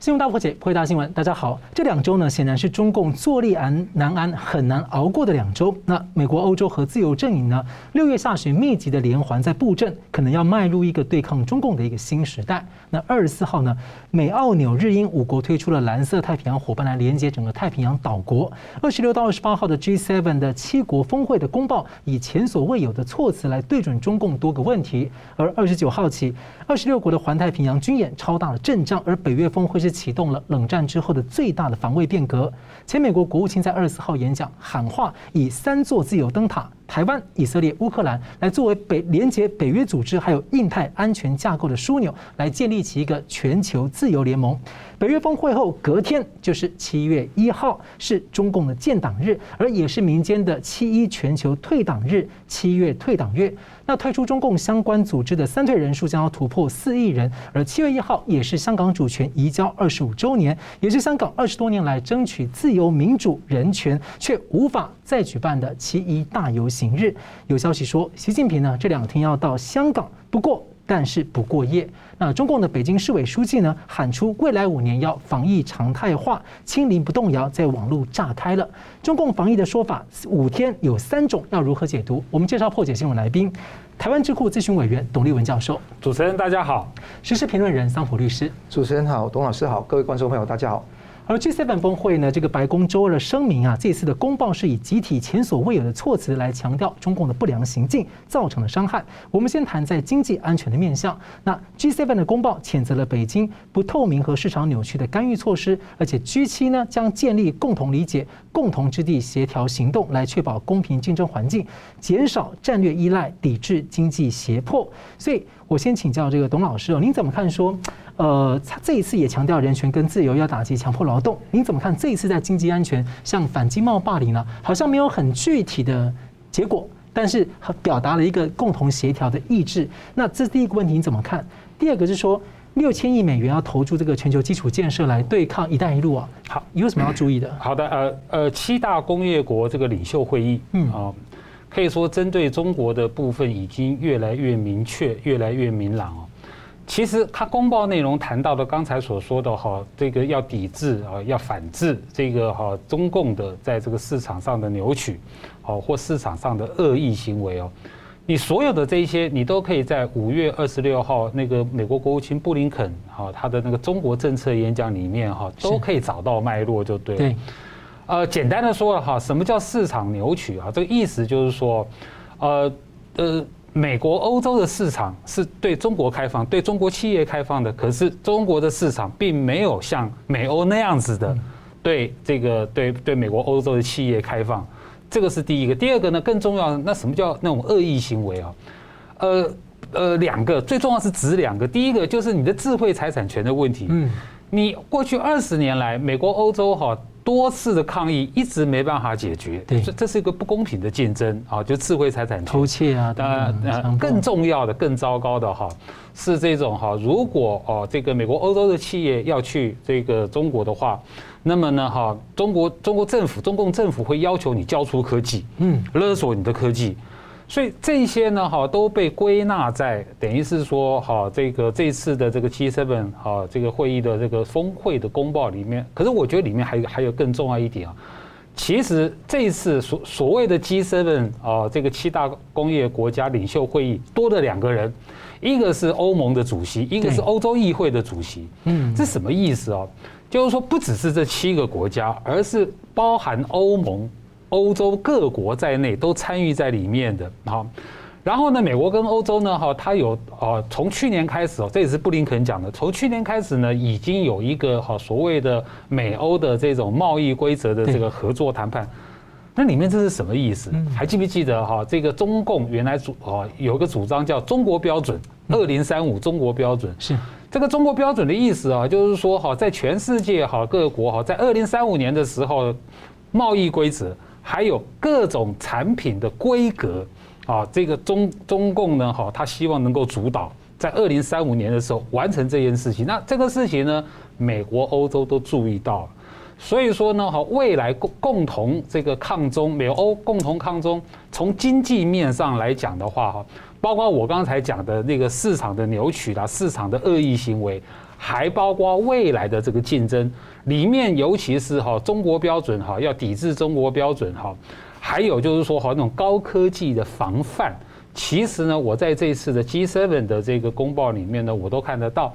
新闻大破解，破解大新闻。大家好，这两周呢，显然是中共坐立难难安、很难熬过的两周。那美国、欧洲和自由阵营呢，六月下旬密集的连环在布阵，可能要迈入一个对抗中共的一个新时代。那二十四号呢，美、澳、纽、日、英五国推出了蓝色太平洋伙伴来连接整个太平洋岛国。二十六到二十八号的 G7 的七国峰会的公报，以前所未有的措辞来对准中共多个问题。而二十九号起，二十六国的环太平洋军演超大的阵仗，而北约峰会是。启动了冷战之后的最大的防卫变革。前美国国务卿在二十四号演讲喊话，以三座自由灯塔。台湾、以色列、乌克兰来作为北连接北约组织还有印太安全架构的枢纽，来建立起一个全球自由联盟。北约峰会后隔天就是七月一号，是中共的建党日，而也是民间的七一全球退党日，七月退党月。那退出中共相关组织的三退人数将要突破四亿人，而七月一号也是香港主权移交二十五周年，也是香港二十多年来争取自由民主人权却无法再举办的七一大游。行日有消息说，习近平呢这两天要到香港，不过但是不过夜。那中共的北京市委书记呢喊出未来五年要防疫常态化，清零不动摇，在网络炸开了。中共防疫的说法五天有三种，要如何解读？我们介绍破解新闻来宾，台湾智库咨询委员董立文教授。主持人大家好，时事评论人桑普律师。主持人好，董老师好，各位观众朋友大家好。而 G7 峰会呢，这个白宫周二的声明啊，这次的公报是以集体前所未有的措辞来强调中共的不良行径造成的伤害。我们先谈在经济安全的面向。那 G7 的公报谴责了北京不透明和市场扭曲的干预措施，而且 G7 呢将建立共同理解、共同之地协调行动，来确保公平竞争环境，减少战略依赖，抵制经济胁迫。所以我先请教这个董老师哦，您怎么看说？呃，他这一次也强调人权跟自由要打击强迫劳动，您怎么看这一次在经济安全，像反经贸霸凌呢？好像没有很具体的结果，但是表达了一个共同协调的意志。那这是第一个问题，你怎么看？第二个是说，六千亿美元要投注这个全球基础建设来对抗“一带一路”啊，好，有什么要注意的？好的，呃呃，七大工业国这个领袖会议，嗯啊，可以说针对中国的部分已经越来越明确，越来越明朗哦。其实他公报内容谈到的刚才所说的哈，这个要抵制啊，要反制这个哈中共的在这个市场上的扭曲，哦或市场上的恶意行为哦，你所有的这些你都可以在五月二十六号那个美国国务卿布林肯哈他的那个中国政策演讲里面哈都可以找到脉络就对了。对。呃，简单的说了哈，什么叫市场扭曲啊？这个意思就是说，呃呃。美国、欧洲的市场是对中国开放、对中国企业开放的，可是中国的市场并没有像美欧那样子的对这个对对美国、欧洲的企业开放。这个是第一个。第二个呢，更重要的，那什么叫那种恶意行为啊？呃呃，两个最重要是指两个。第一个就是你的智慧财产权的问题。嗯，你过去二十年来，美国、欧洲哈。多次的抗议一直没办法解决，对，这这是一个不公平的竞争啊！就智慧财产权偷窃啊，当然，更重要的、更糟糕的哈，是这种哈，如果哦这个美国、欧洲的企业要去这个中国的话，那么呢哈，中国中国政府、中共政府会要求你交出科技，嗯，勒索你的科技。所以这些呢，哈，都被归纳在等于是说，哈，这个这次的这个 G7 哈这个会议的这个峰会的公报里面。可是我觉得里面还有还有更重要一点啊。其实这一次所所谓的 G7 啊，这个七大工业国家领袖会议多了两个人，一个是欧盟的主席，一个是欧洲议会的主席。嗯，这什么意思啊？就是说不只是这七个国家，而是包含欧盟。欧洲各国在内都参与在里面的，好，然后呢，美国跟欧洲呢，哈，它有啊，从去年开始哦，这也是布林肯讲的，从去年开始呢，已经有一个哈所谓的美欧的这种贸易规则的这个合作谈判，那里面这是什么意思？还记不记得哈？这个中共原来主啊有个主张叫中国标准，二零三五中国标准是这个中国标准的意思啊，就是说哈，在全世界哈各国哈，在二零三五年的时候，贸易规则。还有各种产品的规格啊，这个中中共呢，哈，他希望能够主导在二零三五年的时候完成这件事情。那这个事情呢，美国、欧洲都注意到了，所以说呢，哈，未来共共同这个抗中，美欧共同抗中，从经济面上来讲的话，哈，包括我刚才讲的那个市场的扭曲啦，市场的恶意行为。还包括未来的这个竞争里面，尤其是哈中国标准哈要抵制中国标准哈，还有就是说哈那种高科技的防范，其实呢，我在这次的 G7 的这个公报里面呢，我都看得到。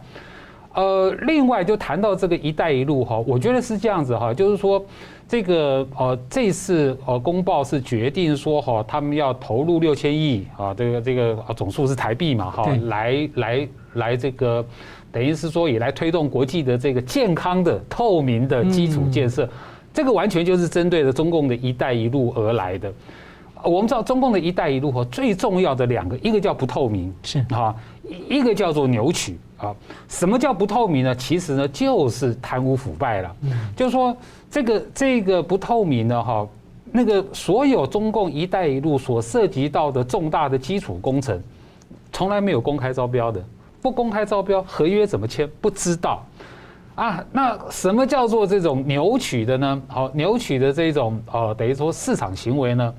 呃，另外就谈到这个“一带一路”哈，我觉得是这样子哈，就是说这个呃这次呃公报是决定说哈，他们要投入六千亿啊，这个这个总数是台币嘛哈，来来来这个等于是说也来推动国际的这个健康的透明的基础建设，这个完全就是针对着中共的一带一路而来的。我们知道中共的一带一路哈，最重要的两个，一个叫不透明，是哈，一个叫做扭曲。啊，什么叫不透明呢？其实呢，就是贪污腐败了。就是说，这个这个不透明呢哈，那个所有中共“一带一路”所涉及到的重大的基础工程，从来没有公开招标的，不公开招标，合约怎么签？不知道。啊，那什么叫做这种扭曲的呢？好，扭曲的这种呃，等于说市场行为呢？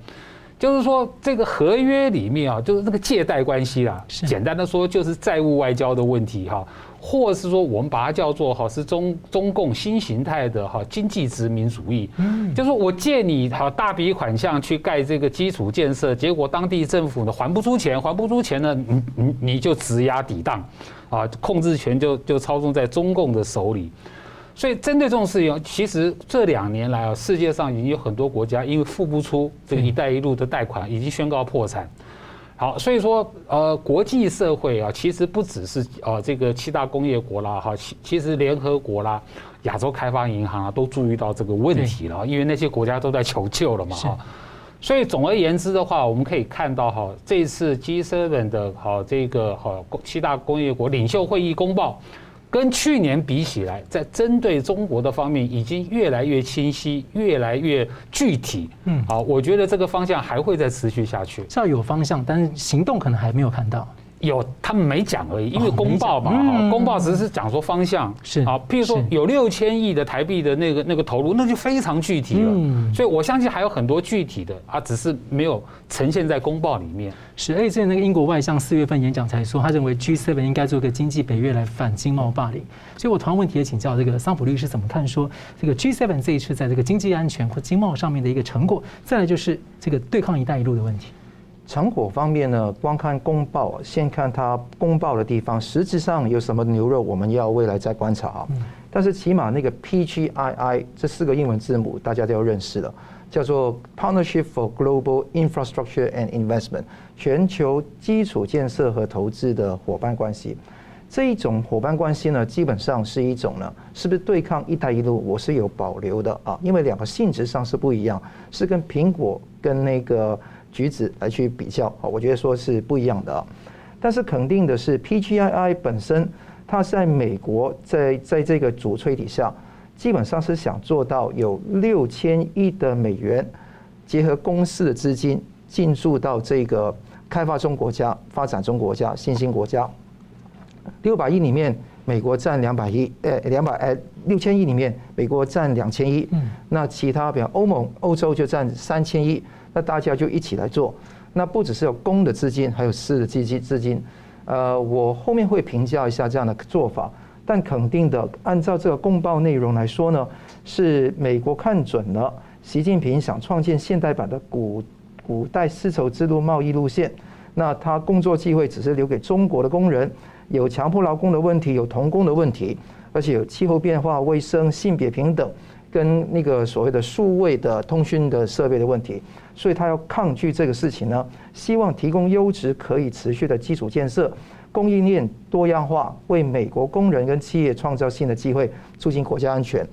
就是说，这个合约里面啊，就是这个借贷关系啦。简单的说，就是债务外交的问题哈，或是说我们把它叫做哈，是中中共新形态的哈经济殖民主义。嗯，就是我借你哈大笔款项去盖这个基础建设，结果当地政府呢还不出钱，还不出钱呢，你你你就质押抵当，啊，控制权就就操纵在中共的手里。所以，针对这种事情，其实这两年来啊，世界上已经有很多国家因为付不出这个“一带一路”的贷款，已经宣告破产。好，所以说，呃，国际社会啊，其实不只是呃这个七大工业国啦，哈，其其实联合国啦、亚洲开发银行啊，都注意到这个问题了，因为那些国家都在求救了嘛，哈。所以，总而言之的话，我们可以看到哈，这次 G7 的哈这个哈七大工业国领袖会议公报。跟去年比起来，在针对中国的方面已经越来越清晰，越来越具体。嗯，好，我觉得这个方向还会再持续下去。是要有方向，但是行动可能还没有看到。有，他们没讲而已，因为公报嘛，哈，公报只是讲说方向是啊，譬如说有六千亿的台币的那个那个投入，那就非常具体了。嗯，所以我相信还有很多具体的啊，只是没有呈现在公报里面。是，而且之前那个英国外相四月份演讲才说，他认为 G7 应该做个经济北约来反经贸霸凌。所以我同样问题也请教这个桑普律师怎么看，说这个 G7 这一次在这个经济安全或经贸上面的一个成果，再来就是这个对抗一带一路的问题。成果方面呢，光看公报，先看它公报的地方，实质上有什么牛肉，我们要未来再观察啊。但是起码那个 PGII 这四个英文字母大家都要认识了，叫做 Partnership for Global Infrastructure and Investment，全球基础建设和投资的伙伴关系。这一种伙伴关系呢，基本上是一种呢，是不是对抗“一带一路”？我是有保留的啊，因为两个性质上是不一样，是跟苹果跟那个。举止来去比较啊，我觉得说是不一样的啊。但是肯定的是，PGII 本身它在美国在在这个主催底下，基本上是想做到有六千亿的美元结合公司的资金进驻到这个开发中国家、发展中国家、新兴国家。六百亿里面，美国占两百亿，呃，两百呃六千亿里面，美国占两千亿。嗯。那其他比如欧盟、欧洲就占三千亿。那大家就一起来做，那不只是有公的资金，还有私的基金资金。呃，我后面会评价一下这样的做法，但肯定的，按照这个公报内容来说呢，是美国看准了习近平想创建现代版的古古代丝绸之路贸易路线，那他工作机会只是留给中国的工人，有强迫劳工的问题，有童工的问题，而且有气候变化、卫生、性别平等。跟那个所谓的数位的通讯的设备的问题，所以他要抗拒这个事情呢，希望提供优质可以持续的基础建设，供应链多样化，为美国工人跟企业创造新的机会，促进国家安全。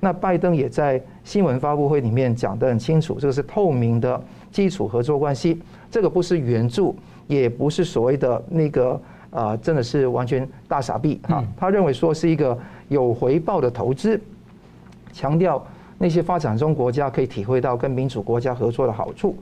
那拜登也在新闻发布会里面讲得很清楚，这个是透明的基础合作关系，这个不是援助，也不是所谓的那个啊，真的是完全大傻逼哈。他认为说是一个有回报的投资。强调那些发展中国家可以体会到跟民主国家合作的好处。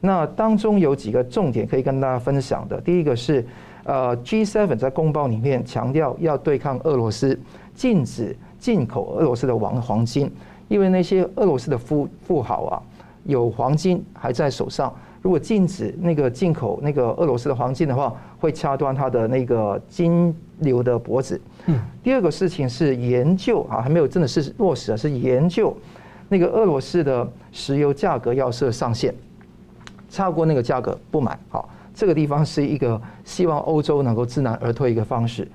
那当中有几个重点可以跟大家分享的。第一个是，呃，G7 在公报里面强调要对抗俄罗斯，禁止进口俄罗斯的黄黄金，因为那些俄罗斯的富富豪啊，有黄金还在手上，如果禁止那个进口那个俄罗斯的黄金的话，会掐断它的那个金流的脖子。嗯。第二个事情是研究啊，还没有真的是落实啊，是研究那个俄罗斯的石油价格要设上限，超过那个价格不买。好，这个地方是一个希望欧洲能够知难而退一个方式。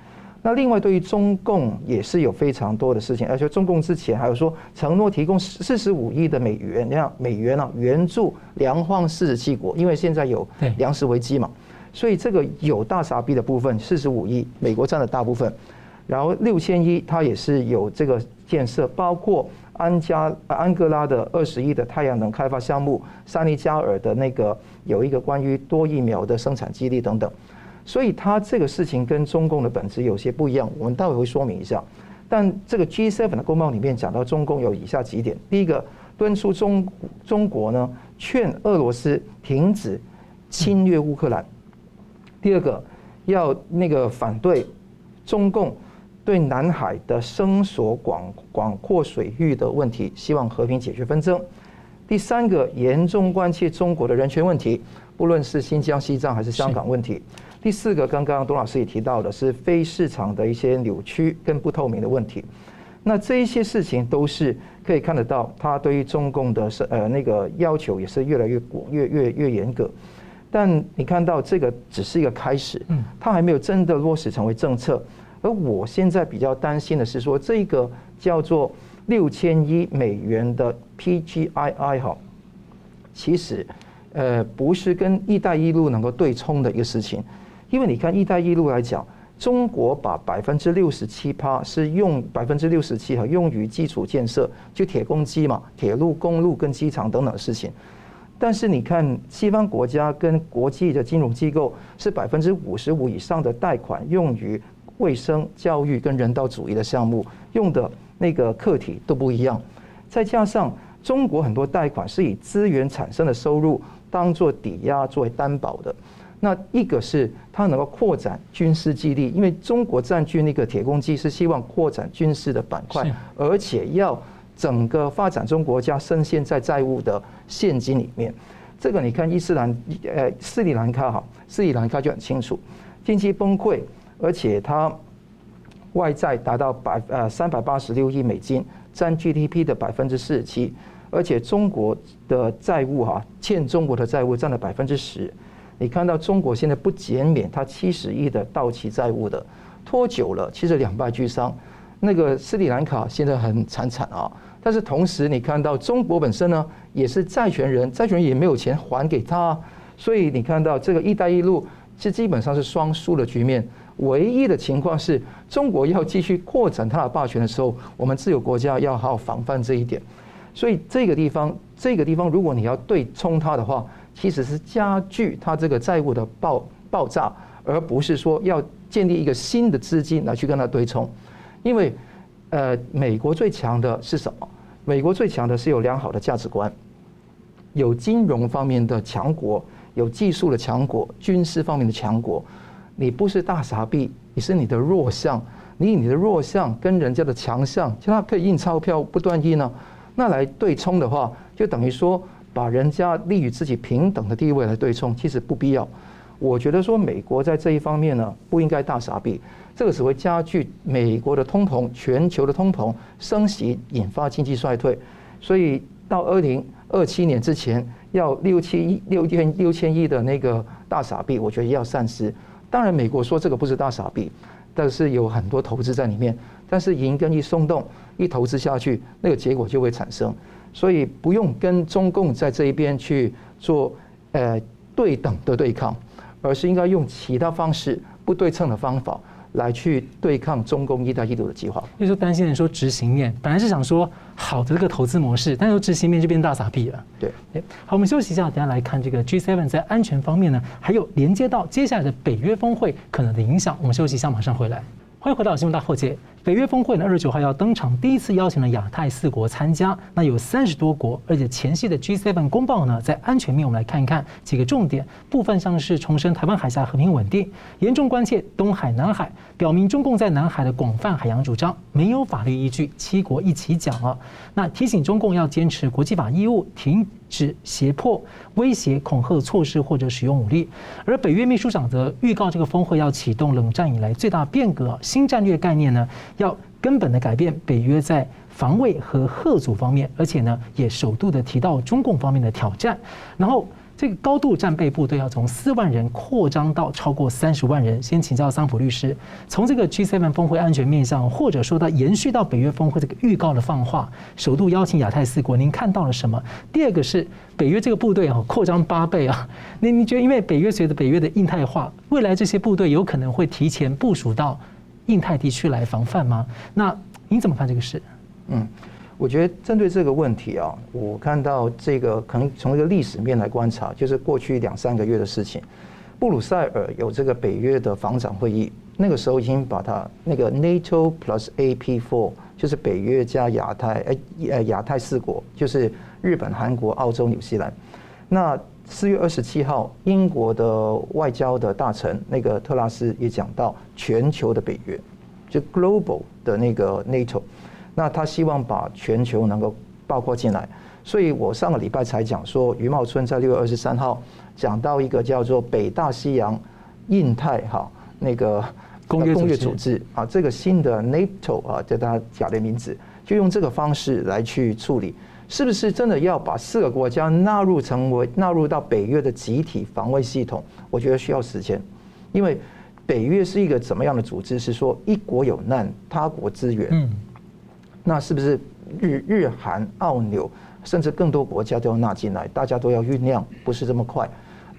那另外，对于中共也是有非常多的事情，而且中共之前还有说承诺提供四十五亿的美元，你看美元啊，援助粮荒四十七国，因为现在有粮食危机嘛，所以这个有大傻逼的部分四十五亿，美国占了大部分，然后六千亿它也是有这个建设，包括安加安哥拉的二十亿的太阳能开发项目，萨尼加尔的那个有一个关于多疫苗的生产基地等等。所以它这个事情跟中共的本质有些不一样，我们待会会说明一下。但这个 G7 的公报里面讲到中共有以下几点：第一个，敦促中中国呢劝俄罗斯停止侵略乌克兰；第二个，要那个反对中共对南海的声索广广阔水域的问题，希望和平解决纷争；第三个，严重关切中国的人权问题，不论是新疆、西藏还是香港问题。第四个，刚刚董老师也提到的是非市场的一些扭曲跟不透明的问题。那这一些事情都是可以看得到，他对于中共的呃那个要求也是越来越越越越严格。但你看到这个只是一个开始，他还没有真的落实成为政策。而我现在比较担心的是说，这个叫做六千亿美元的 PGII 哈，其实呃不是跟“一带一路”能够对冲的一个事情。因为你看“一带一路”来讲，中国把百分之六十七趴是用百分之六十七哈用于基础建设，就铁公鸡嘛，铁路、公路跟机场等等的事情。但是你看西方国家跟国际的金融机构是百分之五十五以上的贷款用于卫生、教育跟人道主义的项目，用的那个课题都不一样。再加上中国很多贷款是以资源产生的收入当做抵押作为担保的。那一个是它能够扩展军事基地，因为中国占据那个铁公鸡是希望扩展军事的板块，而且要整个发展中国家深陷在债务的陷阱里面。这个你看伊斯兰呃斯里兰卡哈，斯里兰卡就很清楚，经济崩溃，而且它外债达到百呃三百八十六亿美金，占 GDP 的百分之四十七，而且中国的债务哈欠中国的债务占了百分之十。你看到中国现在不减免它七十亿的到期债务的，拖久了其实两败俱伤。那个斯里兰卡现在很惨惨啊，但是同时你看到中国本身呢也是债权人，债权人也没有钱还给他，所以你看到这个“一带一路”其实基本上是双输的局面。唯一的情况是中国要继续扩展它的霸权的时候，我们自由国家要好好防范这一点。所以这个地方，这个地方如果你要对冲它的话，其实是加剧它这个债务的爆爆炸，而不是说要建立一个新的资金来去跟它对冲。因为，呃，美国最强的是什么？美国最强的是有良好的价值观，有金融方面的强国，有技术的强国，军事方面的强国。你不是大傻逼，你是你的弱项。你以你的弱项跟人家的强项，就它可以印钞票不断印呢，那来对冲的话，就等于说。把人家立于自己平等的地位来对冲，其实不必要。我觉得说美国在这一方面呢，不应该大傻币，这个只会加剧美国的通膨、全球的通膨升息，引发经济衰退。所以到二零二七年之前，要六七亿、六千六千亿的那个大傻币，我觉得要三思。当然，美国说这个不是大傻币，但是有很多投资在里面。但是银根一松动，一投资下去，那个结果就会产生。所以不用跟中共在这一边去做呃对等的对抗，而是应该用其他方式不对称的方法来去对抗中共“一带一路”的计划。所以说担心人说执行面，本来是想说好的这个投资模式，但是执行面就变大傻逼了。对，好，我们休息一下，等下来看这个 G7 在安全方面呢，还有连接到接下来的北约峰会可能的影响。我们休息一下，马上回来。欢迎回到新闻大破解。北约峰会呢，二十九号要登场，第一次邀请了亚太四国参加，那有三十多国，而且前夕的 G7 公报呢，在安全面我们来看一看几个重点部分，像是重申台湾海峡和平稳定，严重关切东海、南海，表明中共在南海的广泛海洋主张没有法律依据，七国一起讲了，那提醒中共要坚持国际法义务，停。止胁迫、威胁、恐吓措施或者使用武力。而北约秘书长则预告，这个峰会要启动冷战以来最大变革，新战略概念呢，要根本的改变北约在防卫和吓阻方面，而且呢，也首度的提到中共方面的挑战，然后。这个高度战备部队要从四万人扩张到超过三十万人。先请教桑普律师，从这个 G7 峰会安全面上，或者说到延续到北约峰会这个预告的放话，首度邀请亚太四国，您看到了什么？第二个是北约这个部队啊，扩张八倍啊，你你觉得因为北约随着北约的印太化，未来这些部队有可能会提前部署到印太地区来防范吗？那您怎么看这个事？嗯。我觉得针对这个问题啊，我看到这个可能从一个历史面来观察，就是过去两三个月的事情。布鲁塞尔有这个北约的防长会议，那个时候已经把它那个 NATO plus AP Four，就是北约加亚太，呃呃亚太四国，就是日本、韩国、澳洲、纽西兰。那四月二十七号，英国的外交的大臣那个特拉斯也讲到全球的北约，就 global 的那个 NATO。那他希望把全球能够包括进来，所以我上个礼拜才讲说，余茂春在六月二十三号讲到一个叫做北大西洋印太哈那个公约组织啊，这个新的 NATO 啊，叫他假的名字，就用这个方式来去处理，是不是真的要把四个国家纳入成为纳入到北约的集体防卫系统？我觉得需要时间，因为北约是一个怎么样的组织？是说一国有难，他国支援。嗯。那是不是日日韩澳纽甚至更多国家都要纳进来？大家都要酝酿，不是这么快。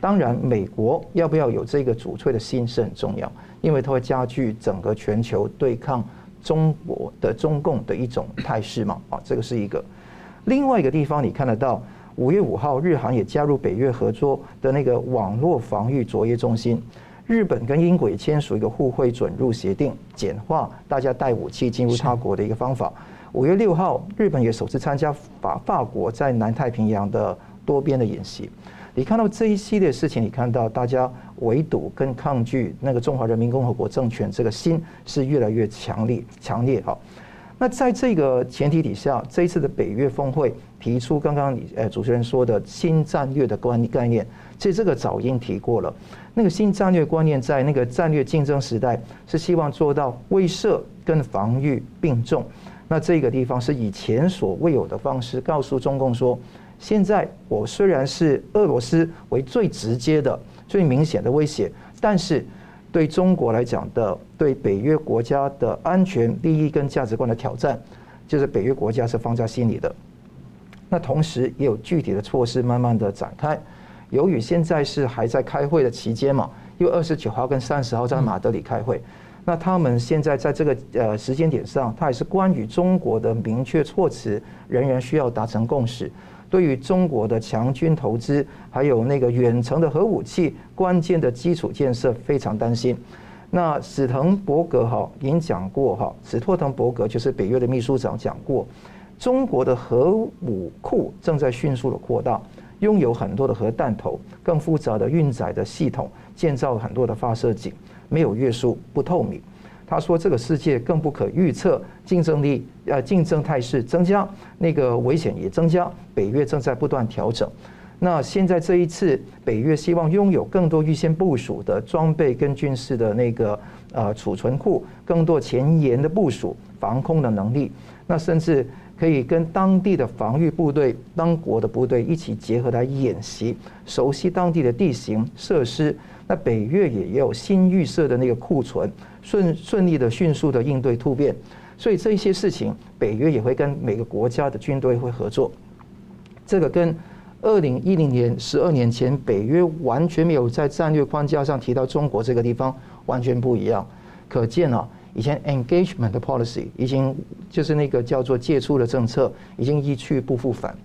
当然，美国要不要有这个主粹的心是很重要，因为它会加剧整个全球对抗中国的中共的一种态势嘛。啊，这个是一个。另外一个地方，你看得到，五月五号，日韩也加入北约合作的那个网络防御作业中心。日本跟英国也签署一个互惠准入协定，简化大家带武器进入他国的一个方法。五月六号，日本也首次参加法法国在南太平洋的多边的演习。你看到这一系列事情，你看到大家围堵跟抗拒那个中华人民共和国政权，这个心是越来越强烈强烈哈。那在这个前提底下，这一次的北约峰会提出刚刚你呃主持人说的新战略的观概念，其实这个早已经提过了。那个新战略观念在那个战略竞争时代是希望做到威慑跟防御并重。那这个地方是以前所未有的方式告诉中共说，现在我虽然是俄罗斯为最直接的、最明显的威胁，但是对中国来讲的，对北约国家的安全利益跟价值观的挑战，就是北约国家是放在心里的。那同时也有具体的措施慢慢的展开。由于现在是还在开会的期间嘛，因为二十九号跟三十号在马德里开会。那他们现在在这个呃时间点上，他也是关于中国的明确措辞，仍然需要达成共识。对于中国的强军投资，还有那个远程的核武器，关键的基础建设，非常担心。那史滕伯格哈已经讲过哈，史托滕伯格就是北约的秘书长讲过，中国的核武库正在迅速的扩大，拥有很多的核弹头，更复杂的运载的系统，建造很多的发射井。没有约束，不透明。他说：“这个世界更不可预测，竞争力呃竞争态势增加，那个危险也增加。北约正在不断调整。那现在这一次，北约希望拥有更多预先部署的装备跟军事的那个呃储存库，更多前沿的部署、防空的能力。那甚至可以跟当地的防御部队、当国的部队一起结合来演习，熟悉当地的地形设施。”那北约也有新预设的那个库存，顺顺利的、迅速的应对突变，所以这些事情，北约也会跟每个国家的军队会合作。这个跟二零一零年十二年前北约完全没有在战略框架上提到中国这个地方，完全不一样。可见啊，以前 engagement 的 policy 已经就是那个叫做借出的政策，已经一去不复返。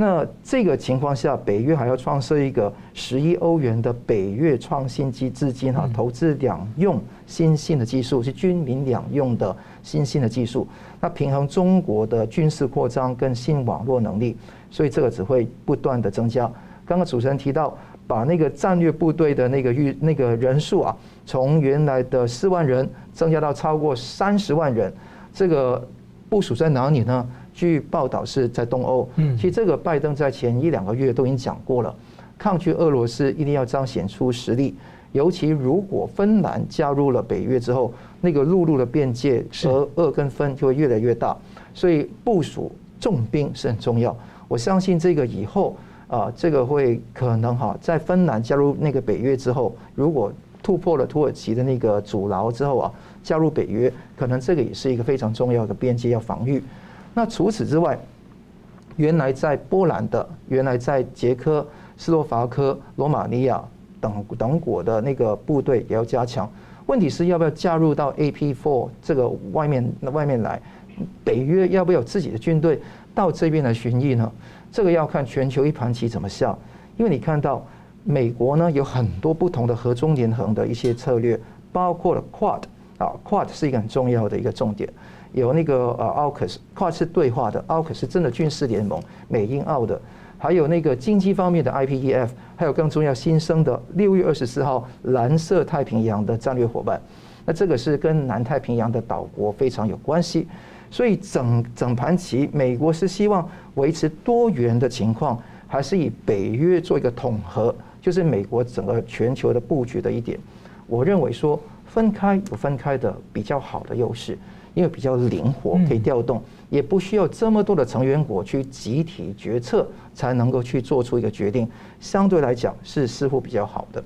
那这个情况下，北约还要创设一个十亿欧元的北约创新基资金哈，投资两用新兴的技术，是军民两用的新兴的技术，那平衡中国的军事扩张跟新网络能力，所以这个只会不断的增加。刚刚主持人提到，把那个战略部队的那个预那个人数啊，从原来的四万人增加到超过三十万人，这个。部署在哪里呢？据报道是在东欧。嗯，其实这个拜登在前一两个月都已经讲过了，抗拒俄罗斯一定要彰显出实力。尤其如果芬兰加入了北约之后，那个陆路的边界和俄跟芬就会越来越大，所以部署重兵是很重要。我相信这个以后啊，这个会可能哈，在芬兰加入那个北约之后，如果突破了土耳其的那个阻挠之后啊，加入北约，可能这个也是一个非常重要的边界要防御。那除此之外，原来在波兰的，原来在捷克、斯洛伐克、罗马尼亚。等等国的那个部队也要加强，问题是要不要加入到 AP4 这个外面那外面来？北约要不要自己的军队到这边来巡弋呢？这个要看全球一盘棋怎么下。因为你看到美国呢有很多不同的合中连横的一些策略，包括了 Quad 啊，Quad 是一个很重要的一个重点，有那个呃 AUKUS，Quad 是对话的，AUKUS 真的军事联盟，美英澳的。还有那个经济方面的 IPEF，还有更重要新生的六月二十四号蓝色太平洋的战略伙伴，那这个是跟南太平洋的岛国非常有关系，所以整整盘棋，美国是希望维持多元的情况，还是以北约做一个统合，就是美国整个全球的布局的一点。我认为说分开有分开的比较好的优势。因为比较灵活，可以调动，也不需要这么多的成员国去集体决策才能够去做出一个决定，相对来讲是似乎比较好的。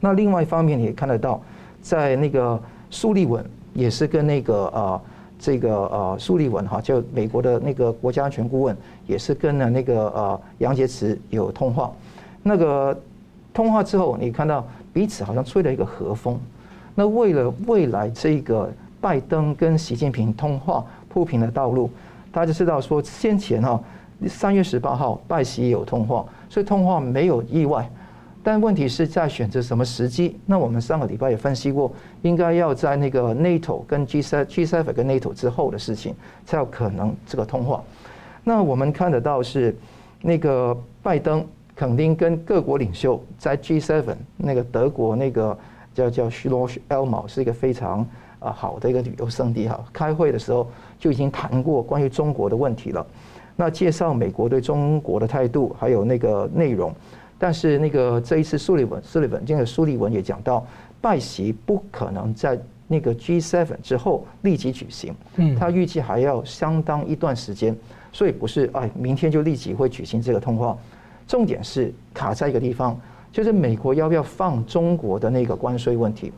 那另外一方面，你也看得到，在那个苏利文也是跟那个呃这个呃苏利文哈，就美国的那个国家安全顾问，也是跟了那个呃杨洁篪有通话。那个通话之后，你看到彼此好像吹了一个和风。那为了未来这个。拜登跟习近平通话铺平了道路，大家知道说先前哈三月十八号拜习有通话，所以通话没有意外。但问题是在选择什么时机？那我们上个礼拜也分析过，应该要在那个 NATO 跟 G7 G7 跟 NATO 之后的事情才有可能这个通话。那我们看得到是那个拜登肯定跟各国领袖在 G7 那个德国那个叫叫 Schloss Elma 是一个非常。啊，好的一个旅游胜地哈！开会的时候就已经谈过关于中国的问题了，那介绍美国对中国的态度，还有那个内容。但是那个这一次苏利文，苏利文这个苏利文也讲到，拜习不可能在那个 G7 之后立即举行，嗯，他预计还要相当一段时间，所以不是哎明天就立即会举行这个通话。重点是卡在一个地方，就是美国要不要放中国的那个关税问题。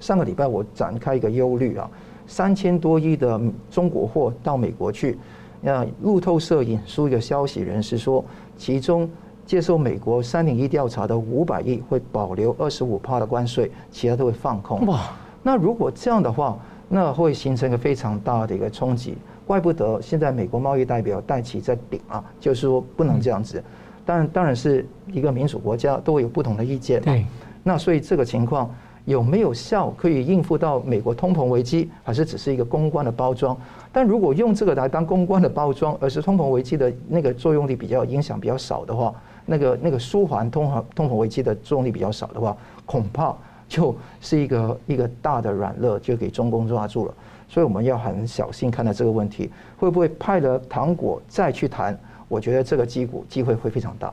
上个礼拜我展开一个忧虑啊，三千多亿的中国货到美国去，那路透社引述一个消息人士说，其中接受美国三零一调查的五百亿会保留二十五趴的关税，其他都会放空。哇，那如果这样的话，那会形成一个非常大的一个冲击，怪不得现在美国贸易代表戴琪在顶啊，就是说不能这样子。当然，当然是一个民主国家都会有不同的意见。对，那所以这个情况。有没有效可以应付到美国通膨危机，还是只是一个公关的包装？但如果用这个来当公关的包装，而是通膨危机的那个作用力比较影响比较少的话，那个那个舒缓通膨通膨危机的作用力比较少的话，恐怕就是一个一个大的软肋就给中共抓住了。所以我们要很小心看待这个问题，会不会派了糖果再去谈？我觉得这个机鼓机会会非常大。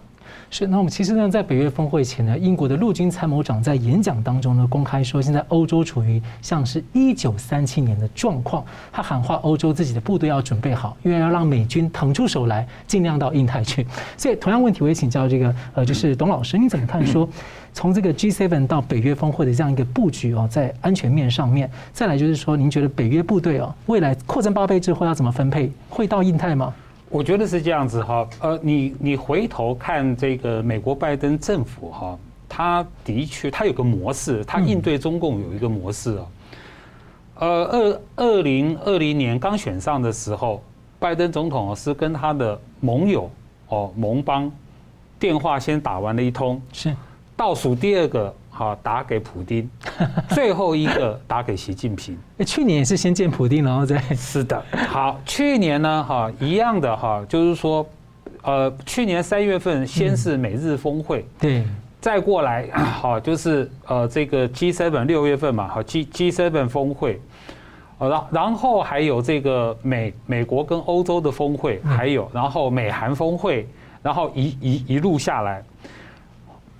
是，那我们其实呢，在北约峰会前呢，英国的陆军参谋长在演讲当中呢，公开说，现在欧洲处于像是一九三七年的状况。他喊话欧洲自己的部队要准备好，因为要让美军腾出手来，尽量到印太去。所以，同样问题，我也请教这个呃，就是董老师，你怎么看？说从这个 G7 到北约峰会的这样一个布局哦，在安全面上面，再来就是说，您觉得北约部队哦，未来扩增八倍之后要怎么分配？会到印太吗？我觉得是这样子哈，呃，你你回头看这个美国拜登政府哈，他的确他有个模式，他应对中共有一个模式啊。呃，二二零二零年刚选上的时候，拜登总统是跟他的盟友哦盟邦电话先打完了一通，是倒数第二个。好，打给普丁，最后一个打给习近平。去年也是先见普丁，然后再是的。好，去年呢，哈，一样的哈，就是说，呃，去年三月份先是美日峰会，对，再过来，好，就是呃，这个 G7 六月份嘛，好，G G7 峰会，然然后还有这个美美国跟欧洲的峰会，还有然后美韩峰会，然后一一一路下来，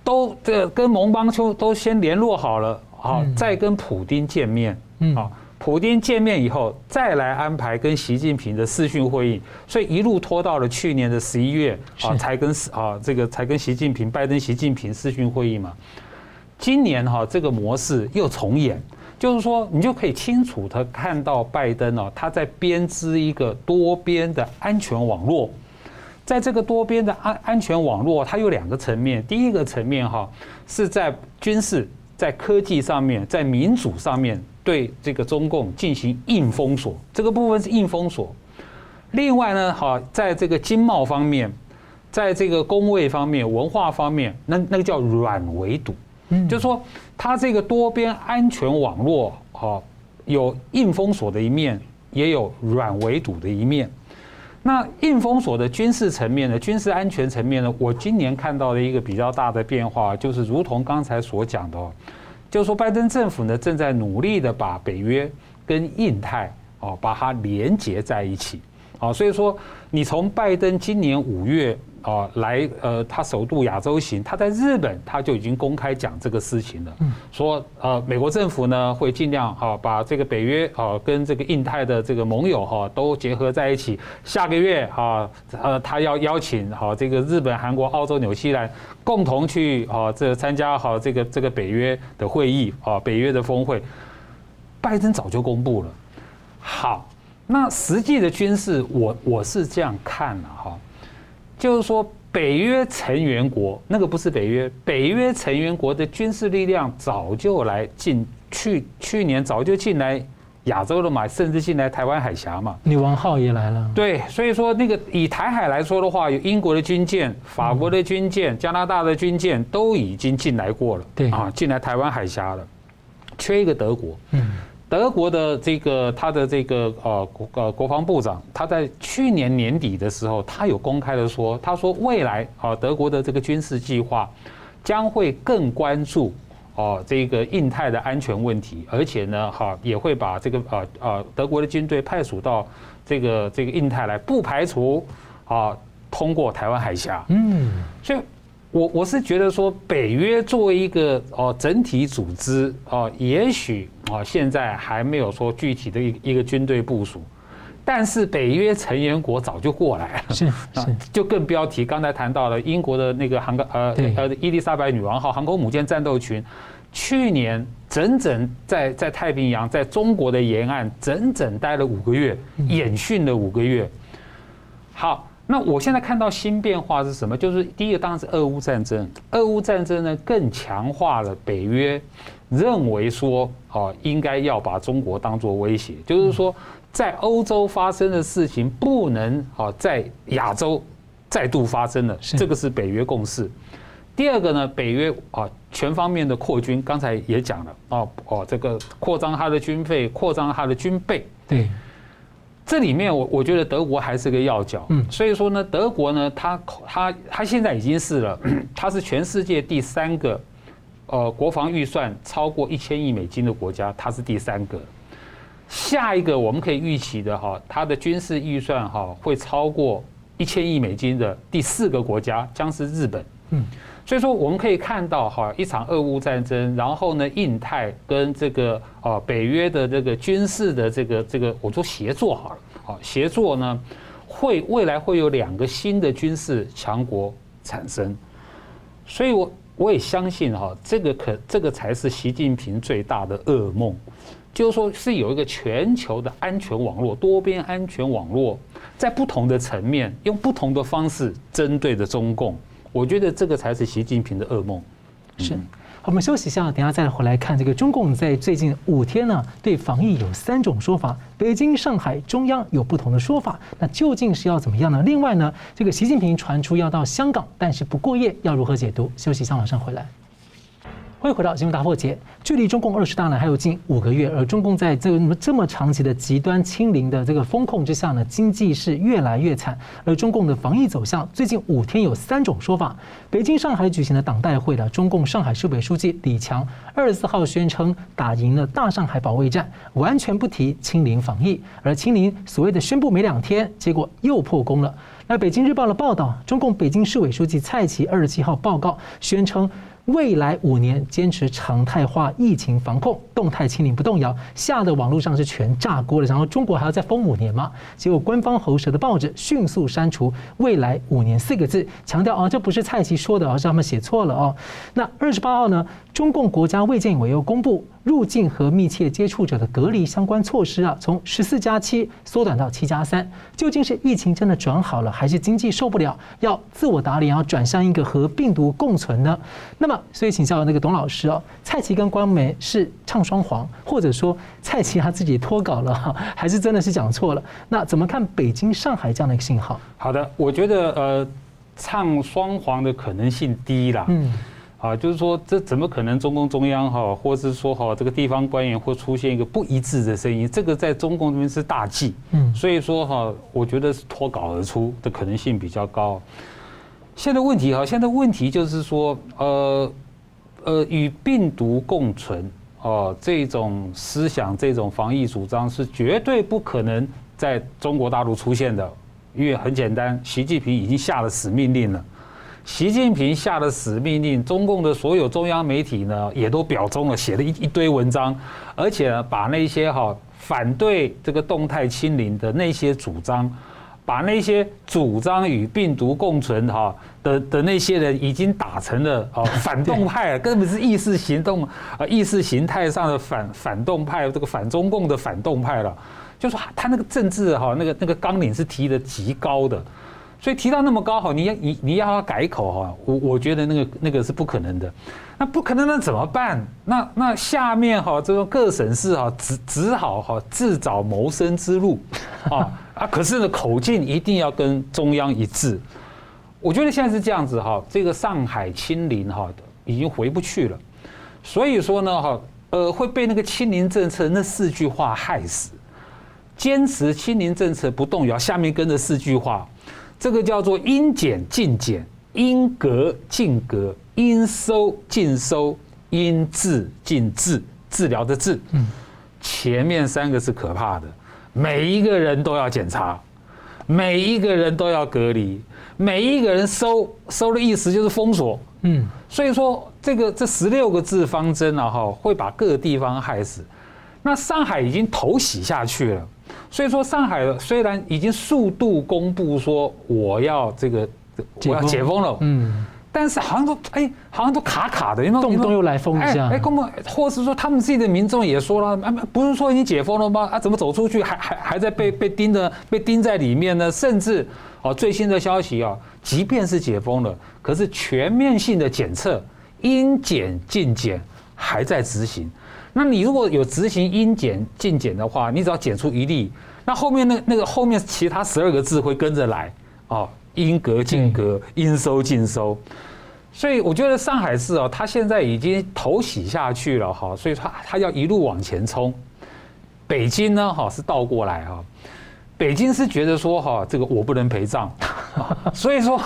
都这跟蒙邦丘都先联络好了，好再跟普丁见面，好。普丁见面以后，再来安排跟习近平的视讯会议，所以一路拖到了去年的十一月啊，才跟啊这个才跟习近平、拜登、习近平视讯会议嘛。今年哈这个模式又重演，就是说你就可以清楚的看到拜登哦，他在编织一个多边的安全网络，在这个多边的安安全网络，它有两个层面，第一个层面哈是在军事、在科技上面、在民主上面。对这个中共进行硬封锁，这个部分是硬封锁。另外呢，哈，在这个经贸方面，在这个工位方面、文化方面，那那个叫软围堵，嗯，就是说它这个多边安全网络，哈，有硬封锁的一面，也有软围堵的一面。那硬封锁的军事层面呢，军事安全层面呢，我今年看到的一个比较大的变化，就是如同刚才所讲的。就是说，拜登政府呢正在努力的把北约跟印太哦把它连接在一起，啊，所以说你从拜登今年五月啊来呃他首度亚洲行，他在日本他就已经公开讲这个事情了，说呃美国政府呢会尽量啊把这个北约啊跟这个印太的这个盟友哈都结合在一起，下个月啊呃他要邀请好这个日本、韩国、澳洲、纽西兰。共同去啊，这参加好这个这个北约的会议啊，北约的峰会，拜登早就公布了。好，那实际的军事，我我是这样看了哈，就是说北约成员国那个不是北约，北约成员国的军事力量早就来进去，去年早就进来。亚洲了嘛，甚至进来台湾海峡嘛，女王号也来了。对，所以说那个以台海来说的话，有英国的军舰、法国的军舰、加拿大的军舰都已经进来过了。对啊，进来台湾海峡了，缺一个德国。嗯，德国的这个他的这个呃国呃国防部长，他在去年年底的时候，他有公开的说，他说未来啊德国的这个军事计划将会更关注。哦，这个印太的安全问题，而且呢，哈也会把这个呃呃德国的军队派属到这个这个印太来，不排除啊通过台湾海峡。嗯，所以我我是觉得说，北约作为一个哦整体组织哦，也许哦现在还没有说具体的一一个军队部署。但是北约成员国早就过来了，是是，就更不要提刚才谈到了英国的那个航空呃呃伊丽莎白女王号航空母舰战斗群，去年整整在在太平洋在中国的沿岸整整待了五个月，演训了五个月。好，那我现在看到新变化是什么？就是第一个当然是俄乌战争，俄乌战争呢更强化了北约认为说哦应该要把中国当作威胁，就是说。在欧洲发生的事情不能啊在亚洲再度发生了，这个是北约共识。第二个呢，北约啊全方面的扩军，刚才也讲了哦哦，这个扩张它的军费，扩张它的军备。对，这里面我我觉得德国还是个要角。嗯，所以说呢，德国呢，它它它现在已经是了，它是全世界第三个，呃，国防预算超过一千亿美金的国家，它是第三个。下一个我们可以预期的哈，它的军事预算哈会超过一千亿美金的第四个国家将是日本。嗯，所以说我们可以看到哈，一场俄乌战争，然后呢，印太跟这个啊北约的这个军事的这个这个我说协作好了，好协作呢，会未来会有两个新的军事强国产生。所以我我也相信哈，这个可这个才是习近平最大的噩梦。就是说，是有一个全球的安全网络，多边安全网络，在不同的层面，用不同的方式针对着中共。我觉得这个才是习近平的噩梦。是，好，我们休息一下，等下再回来看这个中共在最近五天呢，对防疫有三种说法，北京、上海、中央有不同的说法，那究竟是要怎么样呢？另外呢，这个习近平传出要到香港，但是不过夜，要如何解读？休息一下，马上回来。欢迎回到《新闻大破解》。距离中共二十大呢还有近五个月，而中共在这个这么长期的极端清零的这个风控之下呢，经济是越来越惨。而中共的防疫走向，最近五天有三种说法。北京、上海举行的党代会的中共上海市委书记李强二十四号宣称打赢了大上海保卫战，完全不提清零防疫。而清零所谓的宣布没两天，结果又破功了。那北京日报的报道，中共北京市委书记蔡奇二十七号报告宣称。未来五年坚持常态化疫情防控，动态清零不动摇，吓得网络上是全炸锅了。然后中国还要再封五年吗？结果官方喉舌的报纸迅速删除“未来五年”四个字，强调啊，这不是蔡奇说的，而是他们写错了哦。那二十八号呢？中共国家卫健委又公布入境和密切接触者的隔离相关措施啊，从十四加七缩短到七加三。究竟是疫情真的转好了，还是经济受不了，要自我打脸，要转向一个和病毒共存呢？那么，所以请教那个董老师哦，蔡奇跟官媒是唱双簧，或者说蔡奇他自己脱稿了，还是真的是讲错了？那怎么看北京、上海这样的一个信号？好的，我觉得呃，唱双簧的可能性低啦。嗯。啊，就是说，这怎么可能？中共中央哈，或是说哈，这个地方官员会出现一个不一致的声音，这个在中共这边是大忌。嗯，所以说哈，我觉得是脱稿而出的可能性比较高。现在问题哈，现在问题就是说，呃呃，与病毒共存哦，这种思想、这种防疫主张是绝对不可能在中国大陆出现的，因为很简单，习近平已经下了死命令了。习近平下的死命令，中共的所有中央媒体呢也都表忠了，写了一一堆文章，而且呢把那些哈反对这个动态清零的那些主张，把那些主张与病毒共存哈的的那些人已经打成了哦 反动派了，根本是意识行动啊意识形态上的反反动派，这个反中共的反动派了，就说他那个政治哈那个那个纲领是提的极高的。所以提到那么高哈，你要你你要他改口哈，我我觉得那个那个是不可能的，那不可能那怎么办？那那下面哈这个各省市哈只只好哈自找谋生之路 啊啊！可是呢口径一定要跟中央一致。我觉得现在是这样子哈，这个上海清零哈已经回不去了，所以说呢哈呃会被那个清零政策那四句话害死，坚持清零政策不动摇，下面跟着四句话。这个叫做应减尽减，应隔尽隔，应收尽收，应治尽治，治疗的治。嗯，前面三个是可怕的，每一个人都要检查，每一个人都要隔离，每一个人收收的意思就是封锁。嗯，所以说这个这十六个字方针啊，哈，会把各个地方害死。那上海已经头洗下去了。所以说，上海虽然已经速度公布说我要这个我要解封了，嗯，但是好像都哎，好像都卡卡的，因为动不动又来封一下，哎，公布，或是说他们自己的民众也说了，不是说已经解封了吗？啊，怎么走出去还还还在被被盯着，被盯在里面呢？甚至哦，最新的消息啊，即便是解封了，可是全面性的检测应检尽检还在执行。那你如果有执行应检尽检的话，你只要检出一例，那后面那那个后面其他十二个字会跟着来哦，应隔尽隔，应收尽收。所以我觉得上海市哦，他现在已经头洗下去了哈，所以他他要一路往前冲。北京呢哈是倒过来哈，北京是觉得说哈这个我不能陪葬，所以说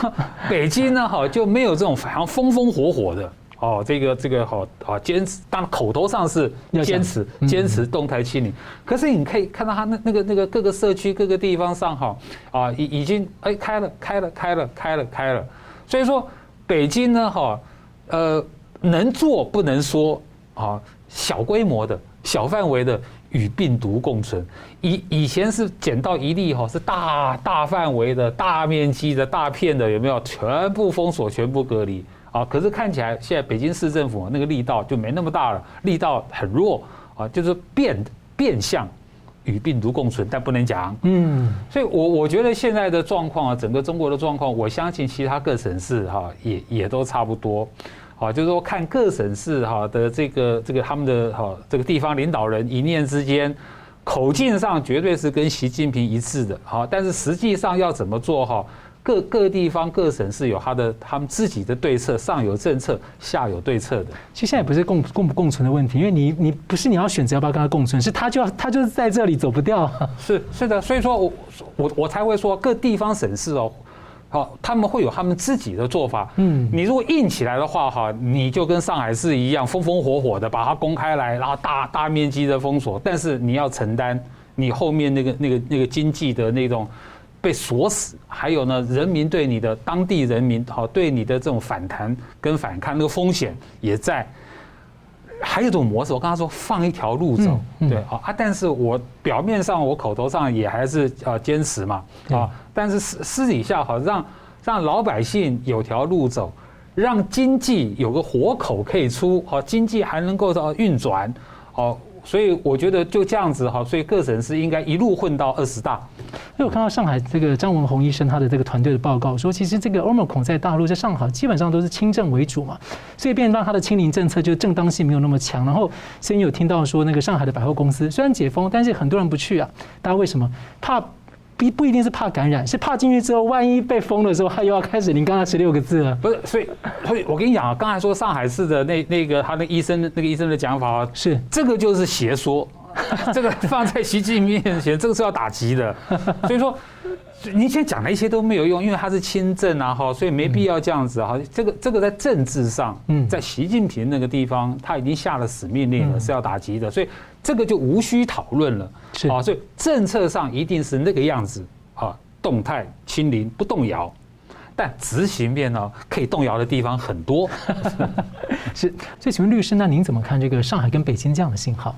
北京呢哈就没有这种好像风风火火的。哦，这个这个好啊，坚持，当然口头上是坚持坚持动态清零，可是你可以看到他那那个那个各个社区各个地方上哈啊已已经哎开了开了开了开了开了，所以说北京呢哈呃能做不能说啊，小规模的小范围的与病毒共存，以以前是捡到一例哈是大大范围的大面积的大片的有没有？全部封锁全部隔离。啊，可是看起来现在北京市政府那个力道就没那么大了，力道很弱啊，就是变变相与病毒共存，但不能讲。嗯，所以我我觉得现在的状况啊，整个中国的状况，我相信其他各省市哈也也都差不多。啊，就是说看各省市哈的这个这个他们的哈这个地方领导人一念之间，口径上绝对是跟习近平一致的。好，但是实际上要怎么做哈？各各地方各省市有他的他们自己的对策，上有政策，下有对策的。其实现在也不是共共不共存的问题，因为你你不是你要选择要不要跟他共存，是他就要他就是在这里走不掉。是是的，所以说我我我才会说各地方省市哦，好，他们会有他们自己的做法。嗯，你如果硬起来的话哈，你就跟上海市一样风风火火的把它公开来，然后大大面积的封锁，但是你要承担你后面那个那个那个经济的那种。被锁死，还有呢，人民对你的当地人民好，对你的这种反弹跟反抗那个风险也在。还有一种模式，我刚才说放一条路走，对啊啊，但是我表面上我口头上也还是呃坚持嘛啊，但是私私底下好让让老百姓有条路走，让经济有个活口可以出，好，经济还能够到运转，好。所以我觉得就这样子哈，所以各省市应该一路混到二十大。因为我看到上海这个张文宏医生他的这个团队的报告说，其实这个 Omicron 在大陆在上海基本上都是轻症为主嘛，所以变让他的清零政策就正当性没有那么强。然后先有听到说那个上海的百货公司虽然解封，但是很多人不去啊，大家为什么怕？不不一定是怕感染，是怕进去之后，万一被封的时候，他又要开始您刚才十六个字了。不是，所以，所以我跟你讲啊，刚才说上海市的那那个他那医生那个医生的讲法啊，是这个就是邪说，这个放在习近平面前，这个是要打击的。所以说。您先讲那些都没有用，因为他是亲政啊，哈，所以没必要这样子哈。这个这个在政治上，嗯，在习近平那个地方，他已经下了死命令了，是要打击的，所以这个就无需讨论了，是啊。所以政策上一定是那个样子啊，动态清零不动摇，但执行面呢，可以动摇的地方很多。是，所以请问律师，那您怎么看这个上海跟北京这样的信号？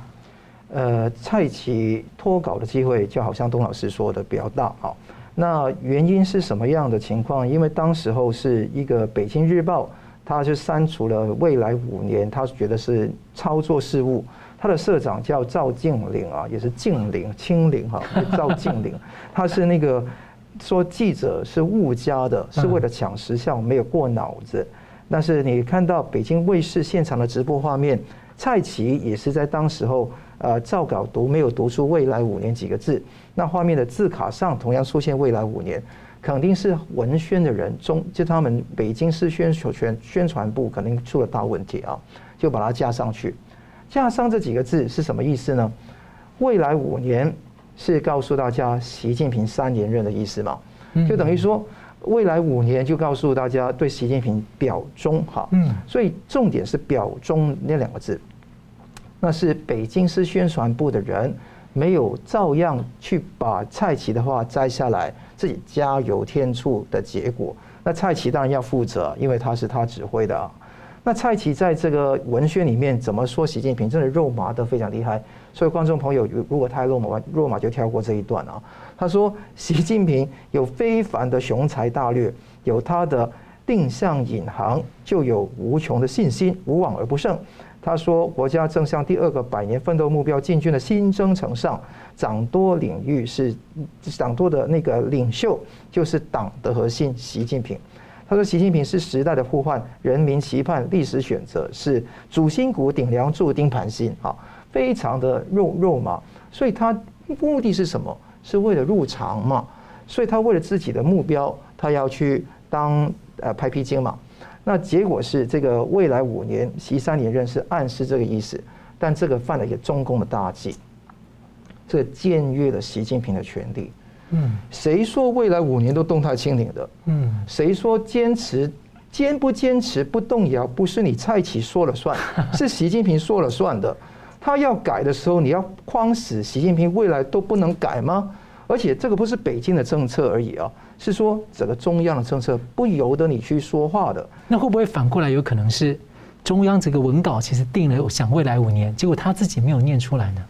呃，蔡奇脱稿的机会，就好像东老师说的比较大啊。那原因是什么样的情况？因为当时候是一个《北京日报》，它就删除了未来五年，他觉得是操作失误。他的社长叫赵静玲啊，也是静玲、清零哈，赵静玲，他是那个说记者是误加的，是为了抢时效，没有过脑子。但是你看到北京卫视现场的直播画面，蔡奇也是在当时候。呃，照稿读没有读出“未来五年”几个字，那画面的字卡上同样出现“未来五年”，肯定是文宣的人中，就他们北京市宣传宣传部肯定出了大问题啊，就把它加上去。加上这几个字是什么意思呢？“未来五年”是告诉大家习近平三连任的意思嘛？就等于说“未来五年”就告诉大家对习近平表忠哈。嗯，所以重点是“表忠”那两个字。那是北京市宣传部的人没有照样去把蔡奇的话摘下来，自己加油添醋的结果。那蔡奇当然要负责，因为他是他指挥的啊。那蔡奇在这个文宣里面怎么说习近平，真的肉麻的非常厉害。所以观众朋友，如果太肉麻，肉麻就跳过这一段啊。他说习近平有非凡的雄才大略，有他的定向引航，就有无穷的信心，无往而不胜。他说：“国家正向第二个百年奋斗目标进军的新征程上，掌舵领域是掌舵的那个领袖，就是党的核心习近平。”他说：“习近平是时代的呼唤，人民期盼，历史选择，是主心骨、顶梁柱、钉盘心啊，非常的肉肉麻。所以他目的是什么？是为了入场嘛？所以他为了自己的目标，他要去当呃拍屁精嘛。”那结果是这个未来五年习三连任是暗示这个意思，但这个犯了一个中共的大忌，这个僭越了习近平的权力。嗯，谁说未来五年都动态清零的？嗯，谁说坚持坚不坚持不动摇不是你蔡奇说了算，是习近平说了算的。他要改的时候，你要框死习近平，未来都不能改吗？而且这个不是北京的政策而已啊。是说整个中央的政策不由得你去说话的，那会不会反过来有可能是中央这个文稿其实定了想未来五年，结果他自己没有念出来呢？